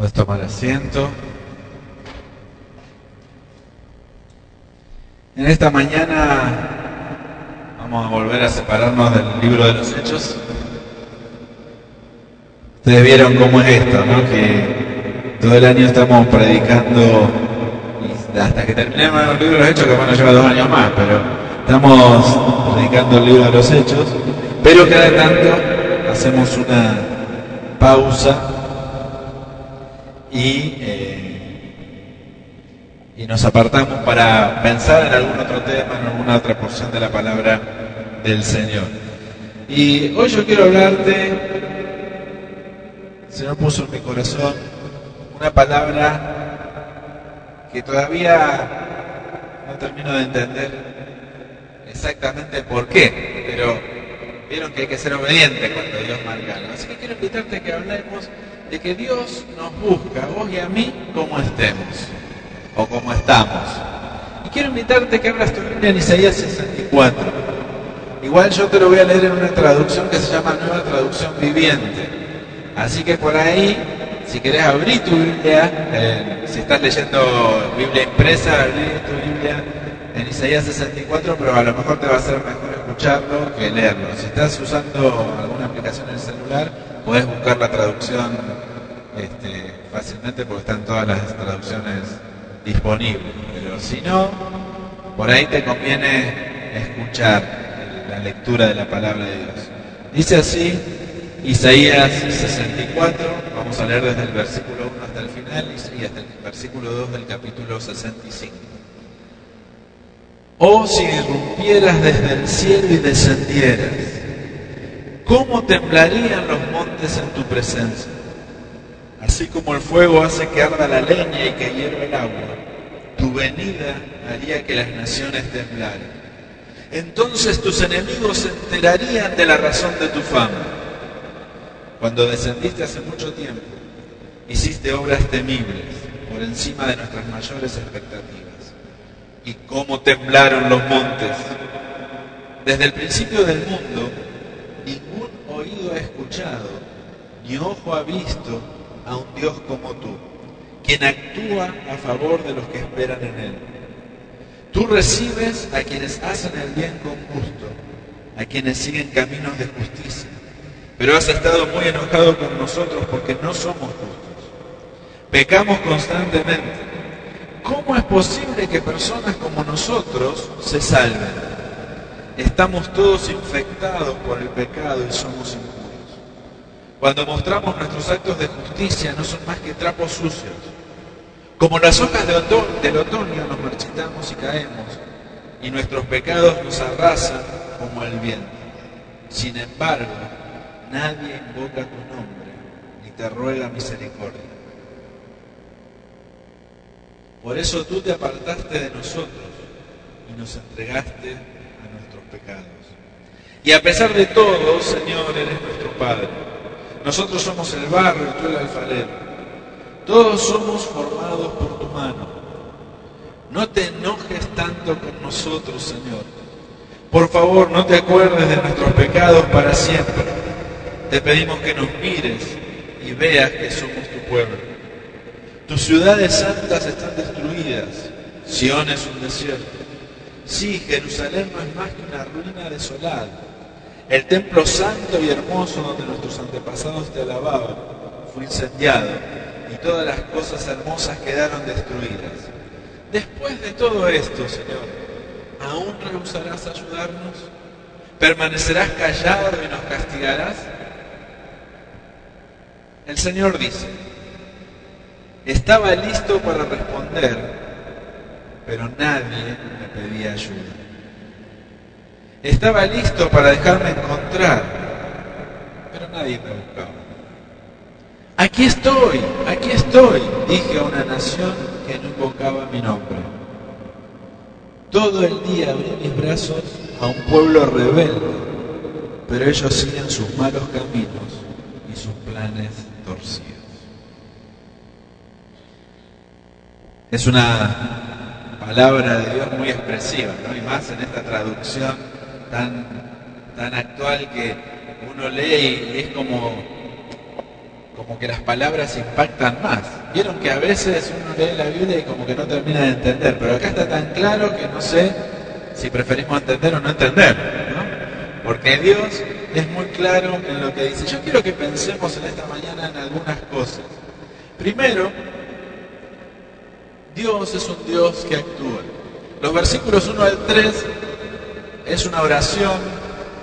Puedes tomar asiento. En esta mañana vamos a volver a separarnos del libro de los hechos. Ustedes vieron cómo es esto, ¿no? Que todo el año estamos predicando hasta que terminemos el libro de los hechos, que van a llevar dos años más, pero estamos predicando el libro de los hechos, pero cada tanto hacemos una pausa y, eh, y nos apartamos para pensar en algún otro tema, en alguna otra porción de la palabra del Señor. Y hoy yo quiero hablarte, el Señor puso en mi corazón una palabra que todavía no termino de entender exactamente por qué, pero vieron que hay que ser obediente cuando Dios marca. Así que quiero invitarte a que hablemos de que Dios nos busca, vos y a mí, como estemos o como estamos. Y quiero invitarte que abras tu Biblia en Isaías 64. Igual yo te lo voy a leer en una traducción que se llama Nueva Traducción Viviente. Así que por ahí, si querés abrir tu Biblia, eh, si estás leyendo Biblia impresa, abrir tu Biblia en Isaías 64, pero a lo mejor te va a ser mejor escucharlo que leerlo. Si estás usando alguna aplicación en el celular, podés buscar la traducción este, fácilmente porque están todas las traducciones disponibles. Pero si no, por ahí te conviene escuchar la lectura de la palabra de Dios. Dice así Isaías 64, vamos a leer desde el versículo 1 hasta el final y hasta el versículo 2 del capítulo 65. Oh, si irrumpieras desde el cielo y descendieras, ¿cómo temblarían los montes en tu presencia? Así como el fuego hace que arda la leña y que hierva el agua, tu venida haría que las naciones temblaran. Entonces tus enemigos se enterarían de la razón de tu fama. Cuando descendiste hace mucho tiempo, hiciste obras temibles por encima de nuestras mayores expectativas. Y cómo temblaron los montes. Desde el principio del mundo, ningún oído ha escuchado, ni ojo ha visto a un Dios como tú, quien actúa a favor de los que esperan en Él. Tú recibes a quienes hacen el bien con gusto, a quienes siguen caminos de justicia, pero has estado muy enojado con nosotros porque no somos justos. Pecamos constantemente. ¿Cómo es posible que personas como nosotros se salven? Estamos todos infectados por el pecado y somos impuros. Cuando mostramos nuestros actos de justicia no son más que trapos sucios. Como las hojas de del otoño nos marchitamos y caemos, y nuestros pecados nos arrasan como el viento. Sin embargo, nadie invoca tu nombre ni te ruega misericordia. Por eso tú te apartaste de nosotros y nos entregaste a nuestros pecados. Y a pesar de todo, Señor, eres nuestro Padre. Nosotros somos el barro y tú el alfarero. Todos somos formados por tu mano. No te enojes tanto con nosotros, Señor. Por favor, no te acuerdes de nuestros pecados para siempre. Te pedimos que nos mires y veas que somos tu pueblo. Tus ciudades santas están destruidas. Sión es un desierto. Sí, Jerusalén no es más que una ruina desolada. El templo santo y hermoso donde nuestros antepasados te alababan fue incendiado y todas las cosas hermosas quedaron destruidas. Después de todo esto, Señor, ¿aún rehusarás ayudarnos? ¿Permanecerás callado y nos castigarás? El Señor dice, estaba listo para responder, pero nadie me pedía ayuda. Estaba listo para dejarme encontrar, pero nadie me buscaba. Aquí estoy, aquí estoy, dije a una nación que no invocaba mi nombre. Todo el día abrí mis brazos a un pueblo rebelde, pero ellos siguen sus malos caminos y sus planes torcidos. Es una palabra de Dios muy expresiva, ¿no? Y más en esta traducción tan, tan actual que uno lee y es como, como que las palabras impactan más. Vieron que a veces uno lee la Biblia y como que no termina de entender, pero acá está tan claro que no sé si preferimos entender o no entender, ¿no? Porque Dios es muy claro en lo que dice. Yo quiero que pensemos en esta mañana en algunas cosas. Primero, Dios es un Dios que actúa. Los versículos 1 al 3 es una oración,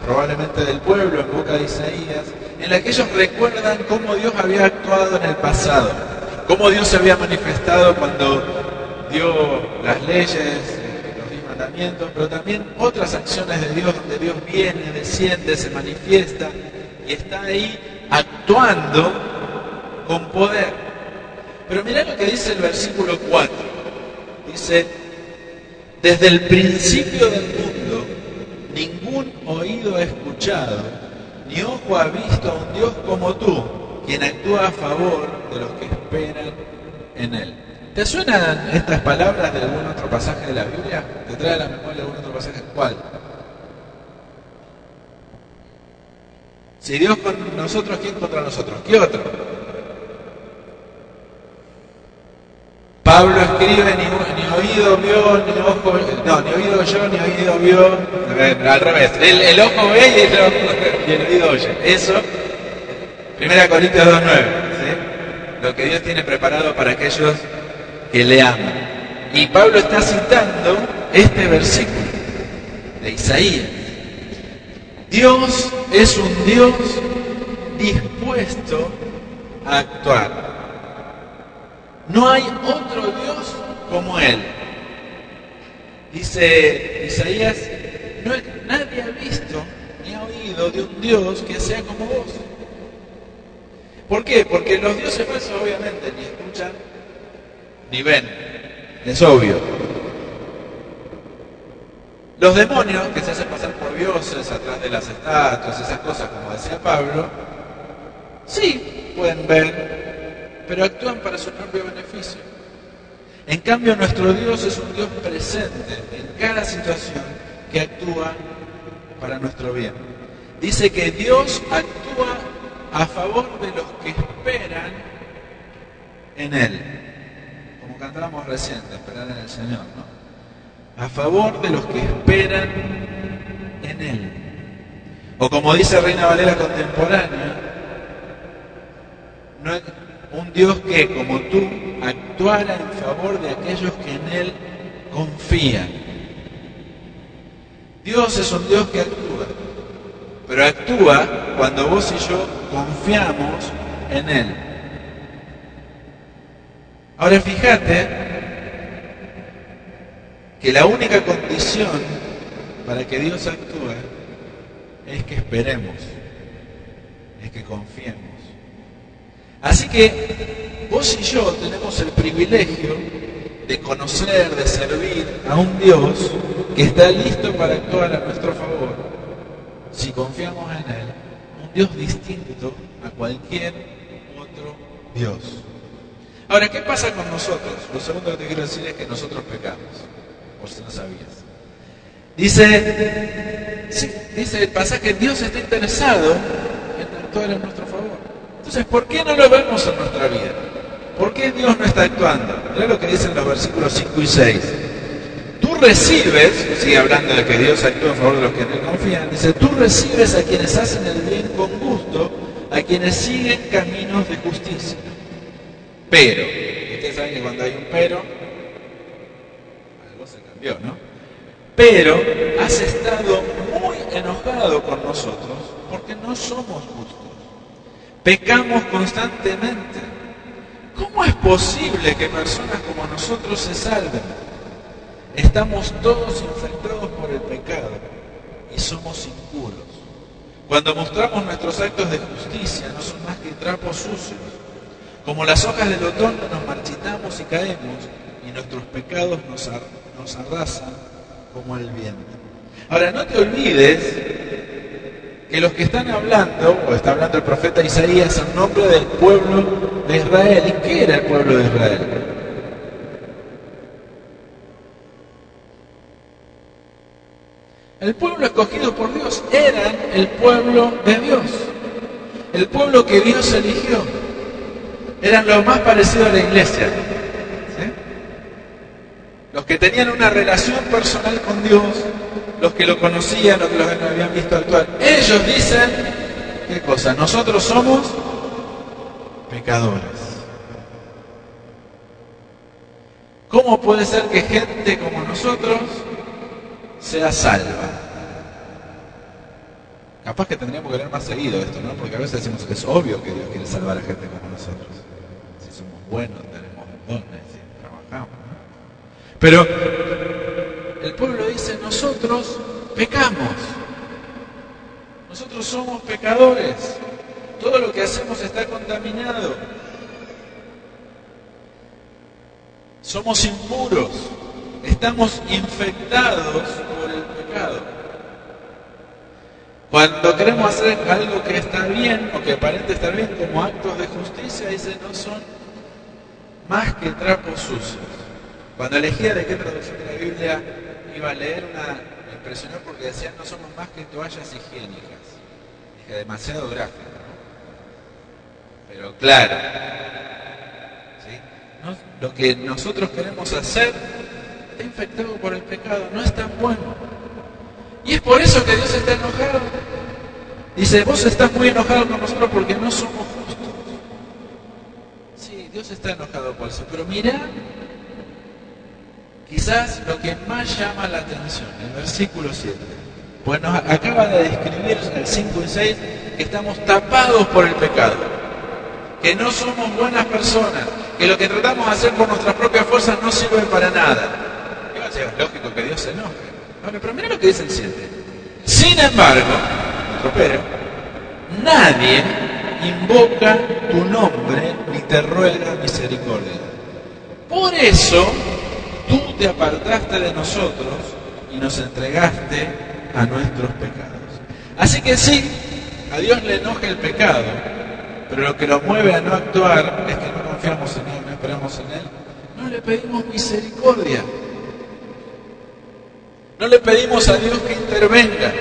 probablemente del pueblo en boca de Isaías, en la que ellos recuerdan cómo Dios había actuado en el pasado, cómo Dios se había manifestado cuando dio las leyes, los diez mandamientos, pero también otras acciones de Dios, donde Dios viene, desciende, se manifiesta y está ahí actuando con poder. Pero mirá lo que dice el versículo 4. Dice, desde el principio del mundo, ningún oído ha escuchado ni ojo ha visto a un Dios como tú, quien actúa a favor de los que esperan en Él. ¿Te suenan estas palabras de algún otro pasaje de la Biblia? ¿Te trae a la memoria algún otro pasaje? ¿Cuál? Si Dios con nosotros, ¿quién contra nosotros? ¿Qué otro? Pablo escribe, ni, oído vio, ni ojo, no, ni oído yo, ni oído vio, al revés, el, ojo ve y el, oído oye. Eso, 1 Corintios 2.9, ¿sí? lo que Dios tiene preparado para aquellos que le aman. Y Pablo está citando este versículo de Isaías. Dios es un Dios dispuesto a actuar. No hay otro Dios como Él. Dice Isaías, nadie ha visto ni ha oído de un Dios que sea como vos. ¿Por qué? Porque los dioses falsos obviamente ni escuchan ni ven. Es obvio. Los demonios que se hacen pasar por dioses atrás de las estatuas, esas cosas como decía Pablo, sí pueden ver, pero actúan para su propio beneficio. En cambio, nuestro Dios es un Dios presente en cada situación que actúa para nuestro bien. Dice que Dios actúa a favor de los que esperan en Él. Como cantamos recién, esperar en el Señor, ¿no? A favor de los que esperan en Él. O como dice Reina Valera contemporánea, no, un Dios que, como tú, actuara en favor de aquellos que en Él confían. Dios es un Dios que actúa, pero actúa cuando vos y yo confiamos en Él. Ahora fíjate que la única condición para que Dios actúe es que esperemos, es que confiemos. Así que vos y yo tenemos el privilegio de conocer, de servir a un Dios que está listo para actuar a nuestro favor, si confiamos en Él, un Dios distinto a cualquier otro Dios. Ahora, ¿qué pasa con nosotros? Lo segundo que te quiero decir es que nosotros pecamos, por si no sabías. Dice, dice el pasaje, Dios está interesado en actuar en nuestro. Entonces, ¿por qué no lo vemos en nuestra vida? ¿Por qué Dios no está actuando? Mira lo que dicen los versículos 5 y 6. Tú recibes, sigue hablando de que Dios actúa a favor de los que en confían, dice, tú recibes a quienes hacen el bien con gusto, a quienes siguen caminos de justicia. Pero, ustedes saben que cuando hay un pero, algo se cambió, ¿no? Pero has estado muy enojado con nosotros porque no somos justos. Pecamos constantemente. ¿Cómo es posible que personas como nosotros se salven? Estamos todos infectados por el pecado y somos impuros. Cuando mostramos nuestros actos de justicia no son más que trapos sucios. Como las hojas del otoño nos marchitamos y caemos y nuestros pecados nos, nos arrasan como el viento. Ahora, no te olvides que los que están hablando, o está hablando el profeta Isaías en nombre del pueblo de Israel. ¿Y qué era el pueblo de Israel? El pueblo escogido por Dios eran el pueblo de Dios, el pueblo que Dios eligió. eran los más parecidos a la iglesia. Los que tenían una relación personal con Dios, los que lo conocían, los que lo habían visto actuar. Ellos dicen, ¿qué cosa? Nosotros somos pecadores. ¿Cómo puede ser que gente como nosotros sea salva? Capaz que tendríamos que leer más seguido esto, ¿no? Porque a veces decimos que es obvio que Dios quiere salvar a gente como nosotros. Si somos buenos, tenemos dones, si trabajamos. Pero el pueblo dice, nosotros pecamos. Nosotros somos pecadores. Todo lo que hacemos está contaminado. Somos impuros. Estamos infectados por el pecado. Cuando queremos hacer algo que está bien o que aparente estar bien como actos de justicia, dice, no son más que trapos sucios. Cuando elegía de qué traducción de la Biblia iba a leer, una, me impresionó porque decían, no somos más que toallas higiénicas. Dije, demasiado gráfico. Pero claro, lo que nosotros queremos hacer está infectado por el pecado, no es tan bueno. Y es por eso que Dios está enojado. Dice, vos estás muy enojado con nosotros porque no somos justos. Sí, Dios está enojado por eso. Pero mira, quizás lo que más llama la atención, el versículo 7. Pues nos acaba de describir el 5 y 6 que estamos tapados por el pecado, que no somos buenas personas, que lo que tratamos de hacer por nuestras propias fuerzas no sirve para nada. Es lógico que Dios se enoje. pero mira lo que dice el 7. Sin embargo, pero, nadie invoca tu nombre ni te ruega misericordia. Por eso te apartaste de nosotros y nos entregaste a nuestros pecados. Así que sí, a Dios le enoja el pecado, pero lo que lo mueve a no actuar es que no confiamos en Él, no esperamos en Él. No le pedimos misericordia. No le pedimos a Dios que intervenga.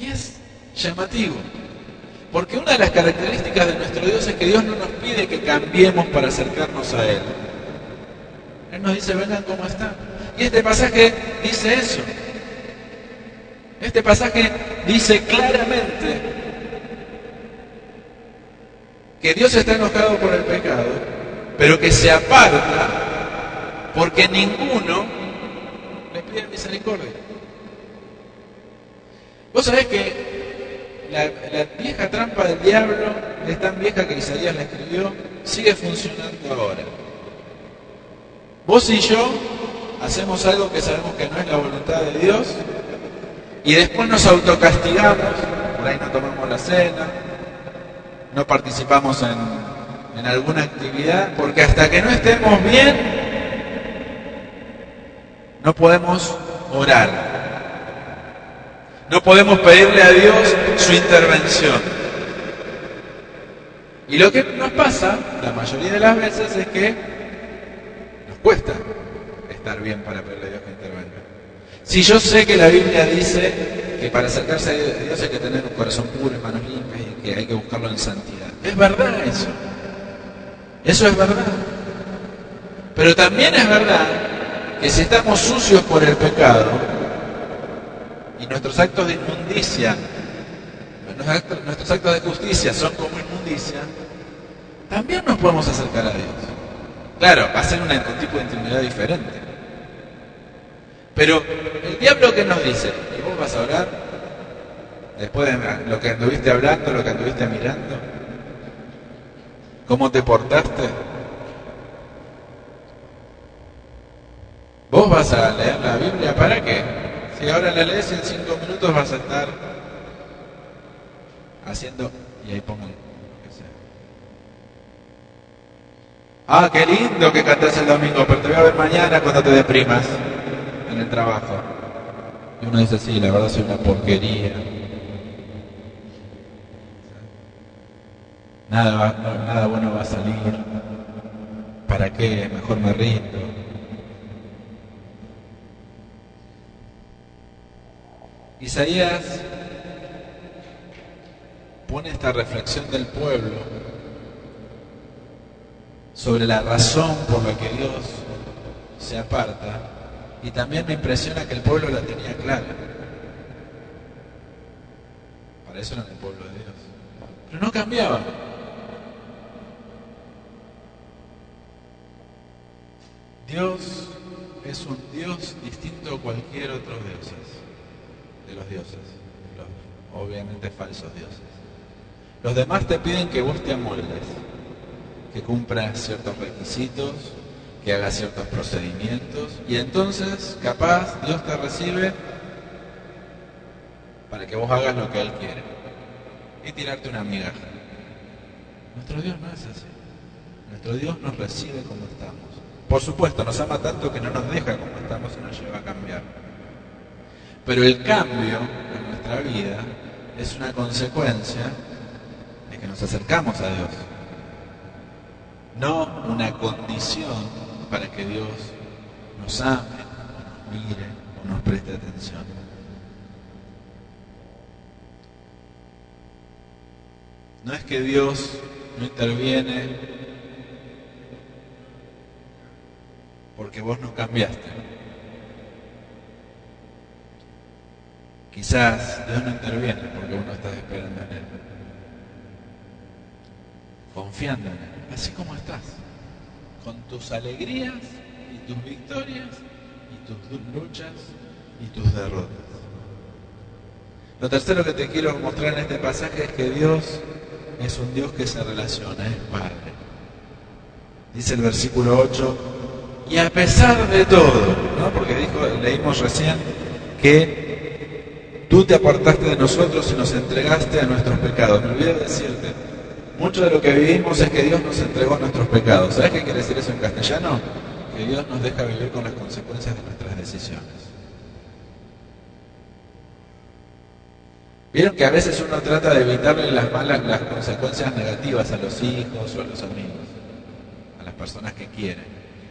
Y es llamativo. Porque una de las características de nuestro Dios es que Dios no nos pide que cambiemos para acercarnos a Él. Él nos dice, vengan como están. Y este pasaje dice eso. Este pasaje dice claramente que Dios está enojado por el pecado, pero que se aparta porque ninguno le pide misericordia. Vos sabés que la, vieja trampa del diablo es tan vieja que Isaías la escribió, sigue funcionando ahora. Vos y yo hacemos algo que sabemos que no es la voluntad de Dios y después nos autocastigamos, por ahí no tomamos la cena, no participamos en, en alguna actividad, porque hasta que no estemos bien, no podemos orar. No podemos pedirle a Dios su intervención. Y lo que nos pasa, la mayoría de las veces, es que nos cuesta estar bien para pedirle a Dios que intervenga. Si yo sé que la Biblia dice que para acercarse a Dios hay que tener un corazón puro y manos limpias y que hay que buscarlo en santidad. Es verdad eso. Eso es verdad. Pero también es verdad que si estamos sucios por el pecado, y nuestros actos de inmundicia, nuestros actos de justicia son como inmundicia, también nos podemos acercar a Dios. Claro, va a ser un tipo de intimidad diferente. Pero el diablo que nos dice, ¿y vos vas a orar? Después de lo que anduviste hablando, lo que anduviste mirando, ¿cómo te portaste? ¿Vos vas a leer la Biblia para qué? Y ahora la lees y en cinco minutos vas a estar haciendo, y ahí pongo Ah, qué lindo que cantes el domingo, pero te voy a ver mañana cuando te deprimas en el trabajo. Y uno dice, sí, la verdad soy una porquería. Nada, nada bueno va a salir. ¿Para qué? Mejor me rindo. Isaías pone esta reflexión del pueblo sobre la razón por la que Dios se aparta y también me impresiona que el pueblo la tenía clara. Para eso era el pueblo de Dios. Pero no cambiaba. Dios es un Dios distinto a cualquier otro dios, los dioses, los obviamente falsos dioses. Los demás te piden que vos te amoldes, que cumplas ciertos requisitos, que hagas ciertos procedimientos, y entonces capaz Dios te recibe para que vos hagas lo que Él quiere y tirarte una migaja. Nuestro Dios no es así. Nuestro Dios nos recibe como estamos. Por supuesto, nos ama tanto que no nos deja como estamos y nos lleva a cambiar. Pero el cambio en nuestra vida es una consecuencia de que nos acercamos a Dios. No una condición para que Dios nos ame, nos mire o nos preste atención. No es que Dios no interviene porque vos no cambiaste. Quizás Dios no interviene porque uno está esperando en Él. Confiando en Él, así como estás, con tus alegrías y tus victorias y tus luchas y tus derrotas. Lo tercero que te quiero mostrar en este pasaje es que Dios es un Dios que se relaciona, es Padre. Dice el versículo 8, y a pesar de todo, ¿no? porque dijo, leímos recién que tú te apartaste de nosotros y nos entregaste a nuestros pecados. Me olvidé decirte, mucho de lo que vivimos es que Dios nos entregó nuestros pecados. ¿Sabes qué quiere decir eso en castellano? Que Dios nos deja vivir con las consecuencias de nuestras decisiones. Vieron que a veces uno trata de evitarle las malas, las consecuencias negativas a los hijos o a los amigos, a las personas que quieren.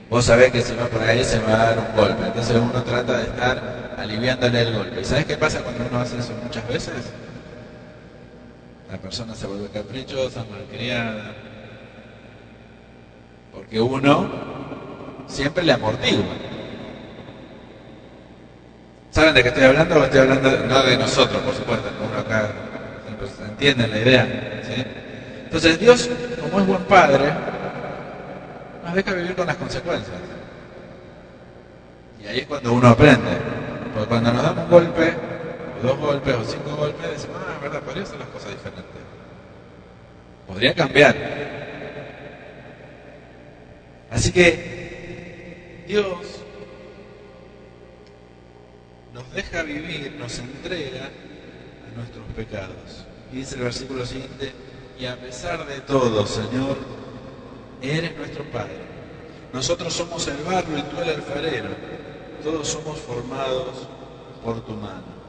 Vos sabés que si va por ahí se va a dar un golpe. Entonces uno trata de estar aliviándole el golpe. ¿Y sabés qué pasa cuando uno hace eso muchas veces? La persona se vuelve caprichosa, malcriada. Porque uno siempre le amortigua. ¿Saben de qué estoy hablando? Estoy hablando no de nosotros, por supuesto, uno acá entiende la idea. Entonces Dios, como es buen padre, nos deja vivir con las consecuencias. Y ahí es cuando uno aprende. Porque cuando nos damos un golpe, dos golpes, o cinco golpes, decimos, ah, verdad, podría hacer las cosas diferentes. Podría cambiar. Así que Dios nos deja vivir, nos entrega a nuestros pecados. Y dice el versículo siguiente, y a pesar de todo, Señor, Eres nuestro Padre. Nosotros somos el barro y tú el alfarero. Todos somos formados por tu mano.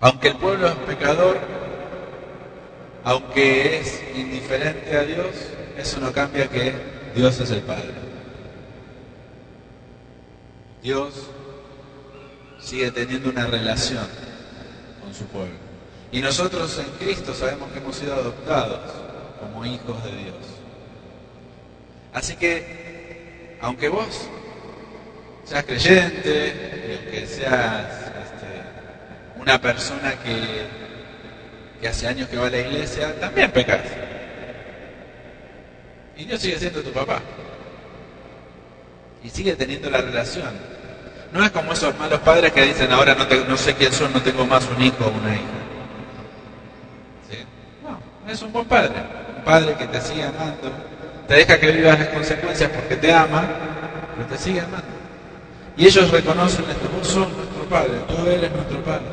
Aunque el pueblo es pecador, aunque es indiferente a Dios, eso no cambia que Dios es el Padre. Dios sigue teniendo una relación con su pueblo. Y nosotros en Cristo sabemos que hemos sido adoptados como hijos de Dios. Así que, aunque vos seas creyente, aunque seas este, una persona que, hace años que va a la iglesia, también pecas. Y Dios sigue siendo tu papá. Y sigue teniendo la relación. No es como esos malos padres que dicen ahora no, no sé quién son, no tengo más un hijo o una hija es un buen padre. Un padre que te sigue amando, te deja que vivas las consecuencias porque te ama, pero te sigue amando. Y ellos reconocen esto, vos sos nuestro padre, tú eres nuestro padre.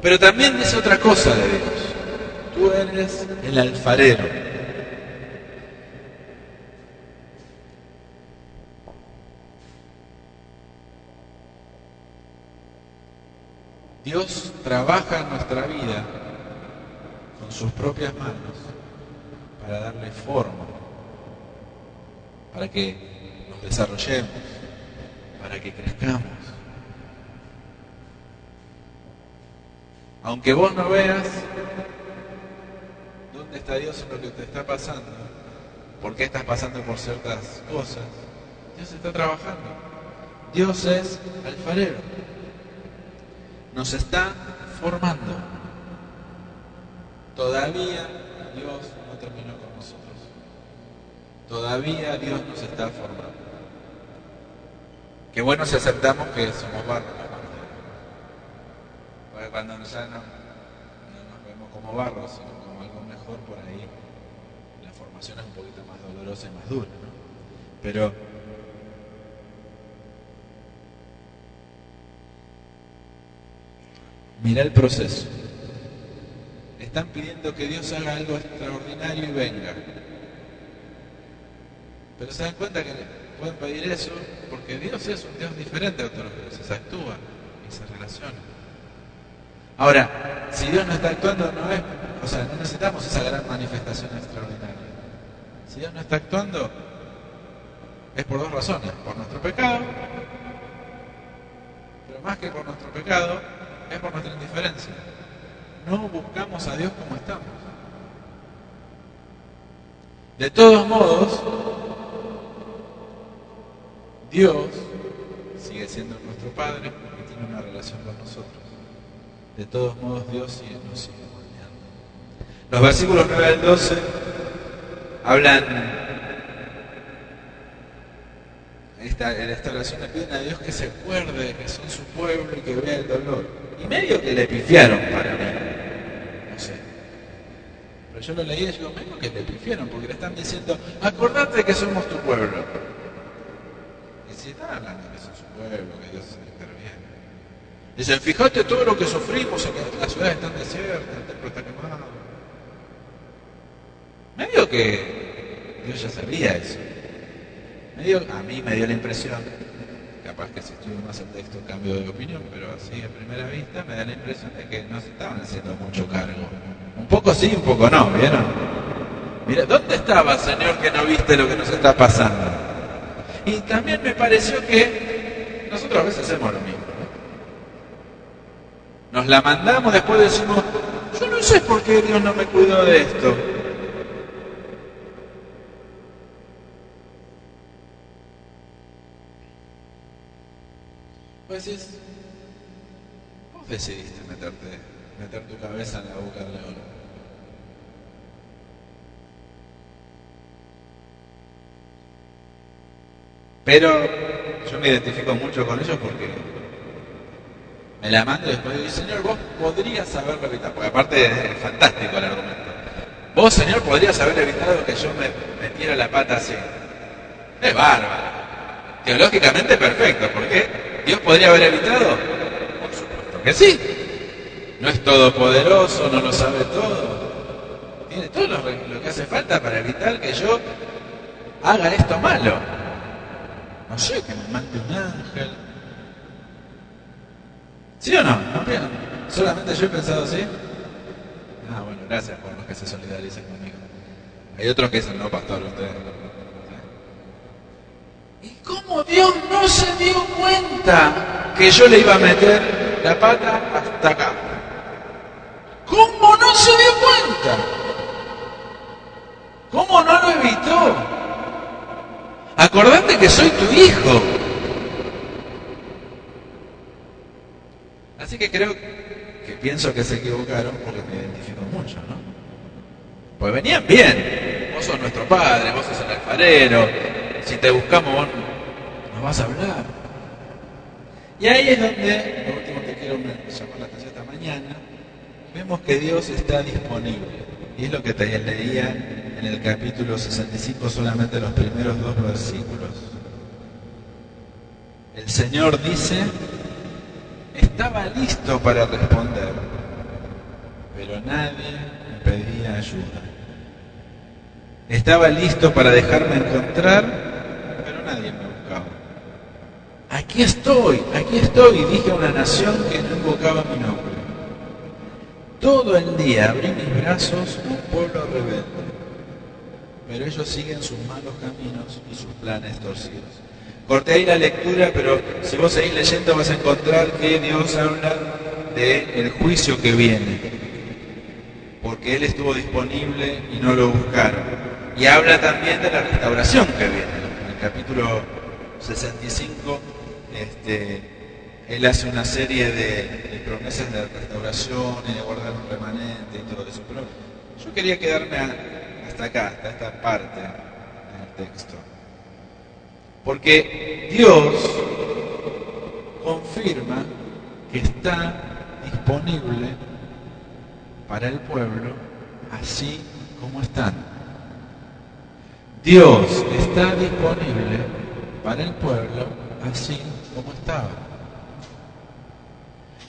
Pero también dice otra cosa de Dios. Tú eres el alfarero. Dios trabaja nuestra vida sus propias manos para darle forma, para que nos desarrollemos, para que crezcamos. Aunque vos no veas dónde está Dios en lo que te está pasando, por qué estás pasando por ciertas cosas, Dios está trabajando. Dios es alfarero. Nos está formando. Todavía Dios no terminó con nosotros. Todavía Dios nos está formando. Qué bueno si aceptamos que somos barro. Porque cuando ya no, nos vemos como barro, sino como algo mejor, por ahí la formación es un poquito más dolorosa y más dura. ¿no? Pero mira el proceso. Están pidiendo que Dios haga algo extraordinario y venga. Pero se dan cuenta que pueden pedir eso porque Dios es un Dios diferente a otros dioses, actúa y se relaciona. Ahora, si Dios no está actuando, no es, o sea, no necesitamos esa gran manifestación extraordinaria. Si Dios no está actuando, es por dos razones, por nuestro pecado, pero más que por nuestro pecado, es por nuestra indiferencia. No buscamos a Dios como estamos. De todos modos, Dios sigue siendo nuestro Padre porque tiene una relación con nosotros. De todos modos, Dios sigue, nos sigue moldeando. Los versículos 9 al 12 hablan esta, en esta oración le piden a Dios que se acuerde de que son su pueblo y que vea el dolor. Y medio que le pifiaron para mí. Yo lo leí y digo, medio que le pifiaron porque le están diciendo, acordate que somos tu pueblo. Y si están hablando que son su pueblo, que Dios interviene. Dicen, fíjate todo lo que sufrimos, que las ciudades están desiertas, el templo está quemado. Medio que Dios ya sabía eso. a mí me dio la impresión, capaz que si estudio más el texto cambio de opinión, pero así a primera vista me da la impresión de que no se estaban haciendo mucho cargo. Un poco sí, un poco no, ¿vieron? Mira, ¿dónde estaba, Señor, que no viste lo que nos está pasando? Y también me pareció que nosotros a veces hacemos lo mismo. Nos la mandamos, después decimos, yo no sé por qué Dios no me cuidó de esto. Pues es, vos decidiste meterte, meter tu cabeza en la boca del león. Pero yo me identifico mucho con ellos porque me la mando y después digo, Señor, vos podrías haberlo evitado, porque aparte es fantástico el argumento. Vos, Señor, podrías haber evitado que yo me metiera la pata así. Es bárbaro. Teológicamente perfecto, ¿por qué? ¿Dios podría haber evitado? Por supuesto que sí. No es todopoderoso, no lo sabe todo. Tiene todo lo, que hace falta para evitar que yo haga esto malo. No sé, que me mande un ángel. ¿Sí o no? ¿No ¿Solamente yo he pensado así? Ah, bueno, gracias por los que se solidaricen conmigo. Hay otros que dicen, no, pastor, usted ¿Cómo Dios no se dio cuenta que yo le iba a meter la pata Acordate que soy tu hijo. Así que creo que pienso que se equivocaron porque me identifico mucho, ¿no? Pues venían bien. Vos sos nuestro padre, vos sos el alfarero. Si te buscamos, vas a hablar. Y ahí es donde, lo último que quiero llamar la atención esta mañana, vemos que Dios está disponible. Y es lo que te leía en el capítulo 65, solamente los primeros dos versículos. El Señor dice, estaba listo para responder, pero nadie me pedía ayuda. Estaba listo para dejarme encontrar, pero nadie me aquí estoy, aquí estoy, dije a una nación que no invocaba mi nombre. Todo el día abrí mis brazos un pueblo rebelde, pero ellos siguen sus malos caminos y sus planes torcidos. Corté ahí la lectura, pero si vos seguís leyendo vas a encontrar que Dios habla del juicio que viene, porque Él estuvo disponible y no lo buscaron. Y habla también de la restauración que viene. En el capítulo 65, este, Él hace una serie de, promesas de restauración y de guardar un remanente y todo eso. Pero yo quería quedarme hasta acá, hasta esta parte del texto. Porque Dios confirma que está disponible para el pueblo así como están. Dios está disponible para el pueblo así como estaba.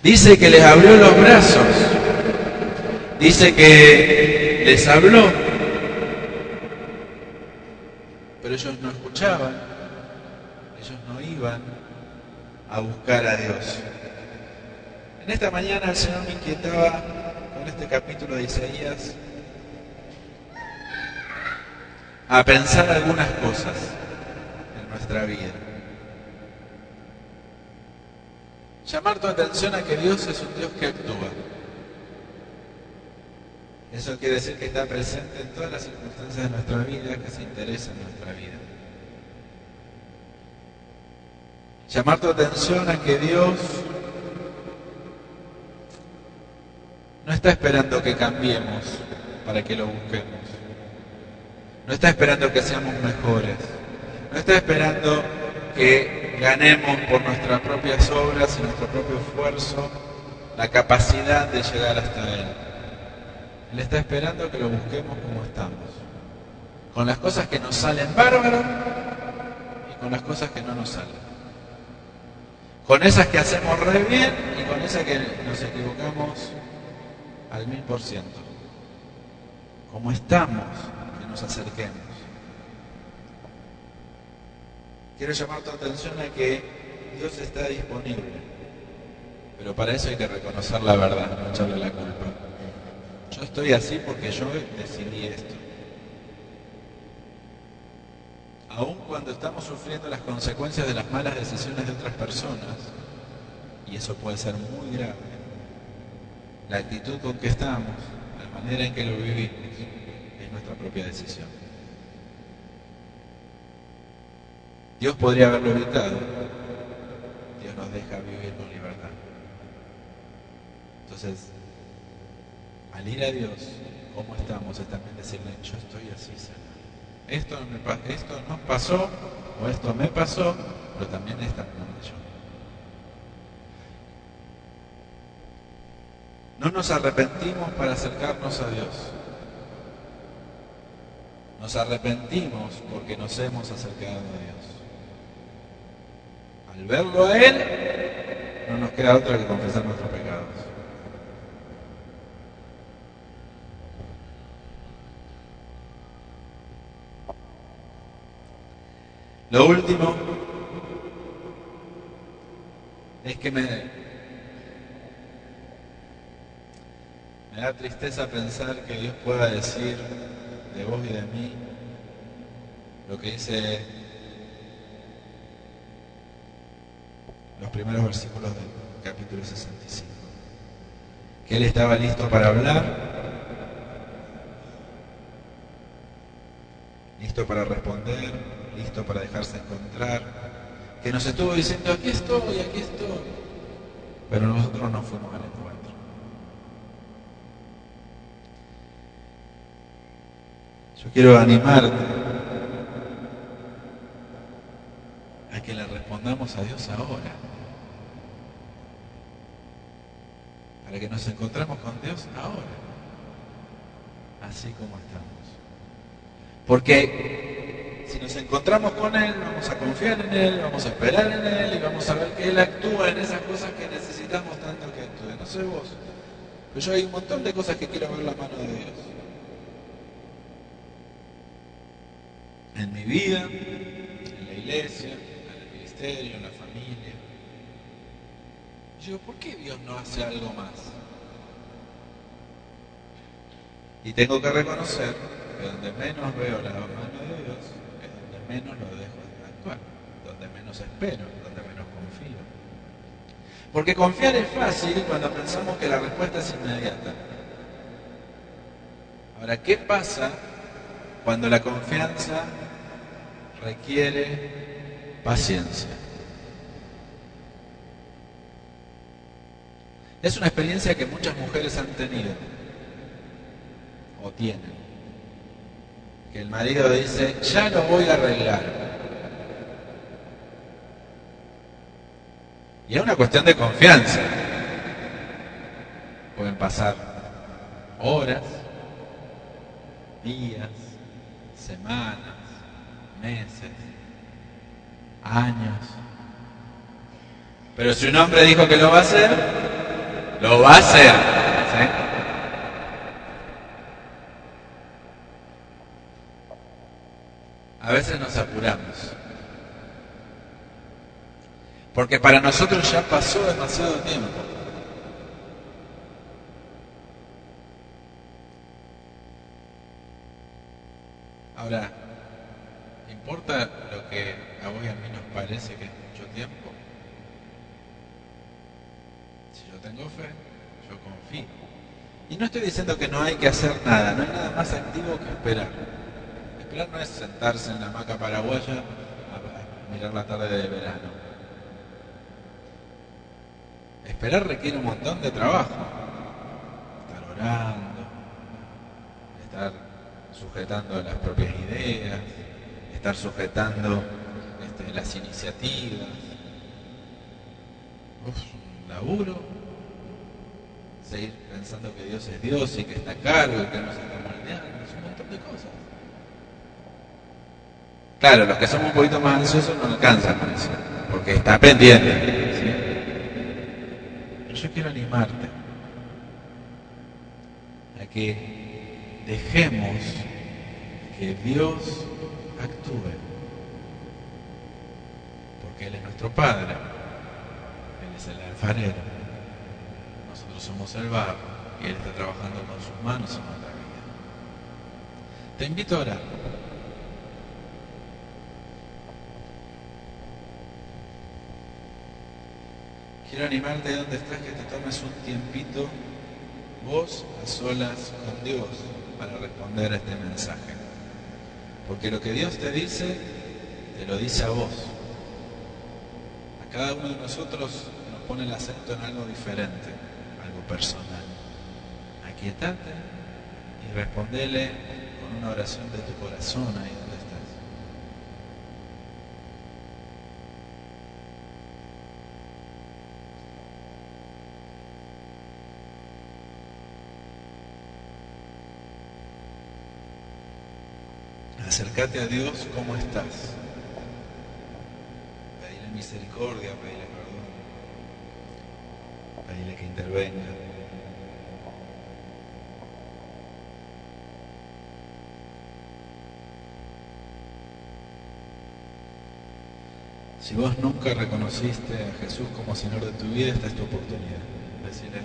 Dice que les abrió los brazos. Dice que les habló. Pero ellos no escuchaban. Iban a buscar a Dios. En esta mañana el Señor me inquietaba con este capítulo de Isaías a pensar algunas cosas en nuestra vida. Llamar tu atención a que Dios es un Dios que actúa. Eso quiere decir que está presente en todas las circunstancias de nuestra vida, que se interesa en nuestra vida. Llamar tu atención a que Dios no está esperando que cambiemos para que lo busquemos. No está esperando que seamos mejores. No está esperando que ganemos por nuestras propias obras y nuestro propio esfuerzo la capacidad de llegar hasta Él. Él está esperando que lo busquemos como estamos. Con las cosas que nos salen bárbaros y con las cosas que no nos salen. Con esas que hacemos re bien y con esas que nos equivocamos al mil por ciento. Como estamos, que nos acerquemos. Quiero llamar tu atención a que Dios está disponible, pero para eso hay que reconocer la verdad, no echarle la culpa. Yo estoy así porque yo decidí esto. Aun cuando estamos sufriendo las consecuencias de las malas decisiones de otras personas, y eso puede ser muy grave, la actitud con que estamos, la manera en que lo vivimos, es nuestra propia decisión. Dios podría haberlo evitado, Dios nos deja vivir con libertad. Entonces, al ir a Dios, ¿cómo estamos? Es también decirle, yo estoy así, Señor esto, me, esto nos pasó o esto me pasó, pero también esta no yo. No nos arrepentimos para acercarnos a Dios. Nos arrepentimos porque nos hemos acercado a Dios. Al verlo a Él, no nos queda otra que confesar nuestros pecados. Lo último es que me, me da tristeza pensar que Dios pueda decir de vos y de mí lo que dice los primeros versículos del capítulo 65. Que Él estaba listo para hablar, listo para responder, listo para dejarse encontrar, que nos estuvo diciendo, aquí estoy, aquí estoy, pero nosotros no fuimos al encuentro. Yo quiero animarte a que le respondamos a Dios ahora, para que nos encontremos con Dios ahora, así como estamos. Porque si nos encontramos con Él, vamos a confiar en Él, vamos a esperar en Él y vamos a ver que Él actúa en esas cosas que necesitamos tanto que actúe. No sé vos, pero yo hay un montón de cosas que quiero ver la mano de Dios. En mi vida, en la iglesia, en el ministerio, en la familia. Yo ¿por qué Dios no hace algo más? Y tengo que reconocer que donde menos veo la mano menos lo dejo de actuar, donde menos espero, donde menos confío. Porque confiar es fácil cuando pensamos que la respuesta es inmediata. Ahora, ¿qué pasa cuando la confianza requiere paciencia? Es una experiencia que muchas mujeres han tenido o tienen. Que el marido dice, ya lo voy a arreglar. Y es una cuestión de confianza. Pueden pasar horas, días, semanas, meses, años. Pero si un hombre dijo que lo va a hacer, lo va a hacer. A veces nos apuramos. Porque para nosotros ya pasó demasiado tiempo. Ahora, ¿importa lo que a vos y a mí nos parece que es mucho tiempo? tengo fe, yo confío. Y no estoy diciendo que no hay que hacer nada, no hay nada más activo que esperar. Esperar no es sentarse en la hamaca paraguaya a mirar la tarde de verano. Esperar requiere un montón de trabajo. Estar orando, estar sujetando las propias ideas, estar sujetando este, las iniciativas. Uf, un laburo seguir pensando que Dios es Dios y que está a cargo y que nos está moldeando, es un montón de cosas. Claro, los que somos un poquito más ansiosos no alcanzan con eso, porque está pendiente. Pero yo quiero animarte a que dejemos que Dios actúe, porque Él es nuestro Padre, Él es el alfarero somos el barro y Él está trabajando con sus manos en nuestra vida. Te invito a orar. Quiero animarte de donde estás que te tomes un tiempito vos a solas con Dios para responder a este mensaje. Porque lo que Dios te dice, te lo dice a vos. A cada uno de nosotros nos pone el acento en algo diferente personal. Aquietate y respondele con una oración de tu corazón ahí donde estás. Acércate a Dios como estás. Pedirle misericordia, pedirle Dile que intervenga. Si vos nunca reconociste a Jesús como Señor de tu vida, esta es tu oportunidad. Decirle,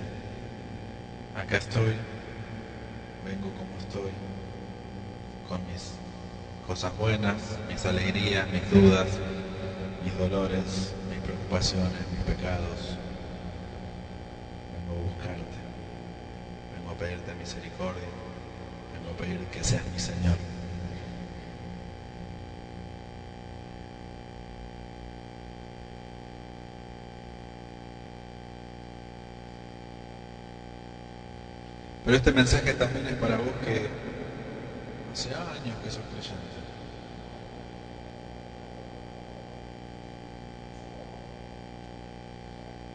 acá estoy, vengo como estoy, con mis cosas buenas, mis alegrías, mis dudas, mis dolores, mis preocupaciones, mis pecados. Vengo a pedirte misericordia. Vengo a pedir que seas mi Señor. Pero este mensaje también es para vos que hace años que sos creyente.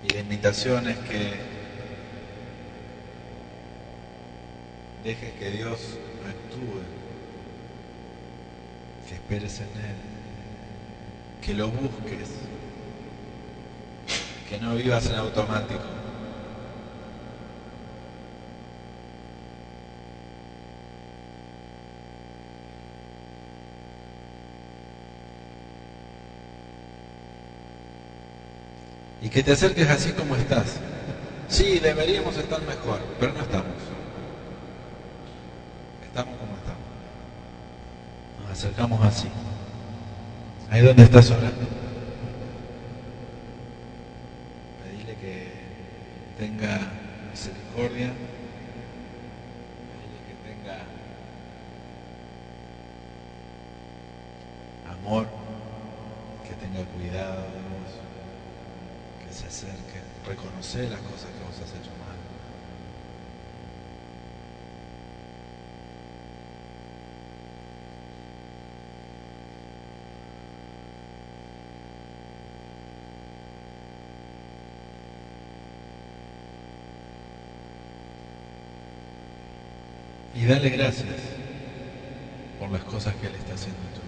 Y la invitación es que Deje que Dios actúe, que esperes en Él, que lo busques, que no vivas en automático. Y que te acerques así como estás. Sí, deberíamos estar mejor, pero no estamos. Estamos como estamos. Nos acercamos así. Ahí donde estás orando. Pedile que tenga misericordia, alguien que tenga amor, que tenga cuidado, que se acerque, reconocer las cosas que vos has hecho mal. Y dale gracias por las cosas que Él está haciendo en tu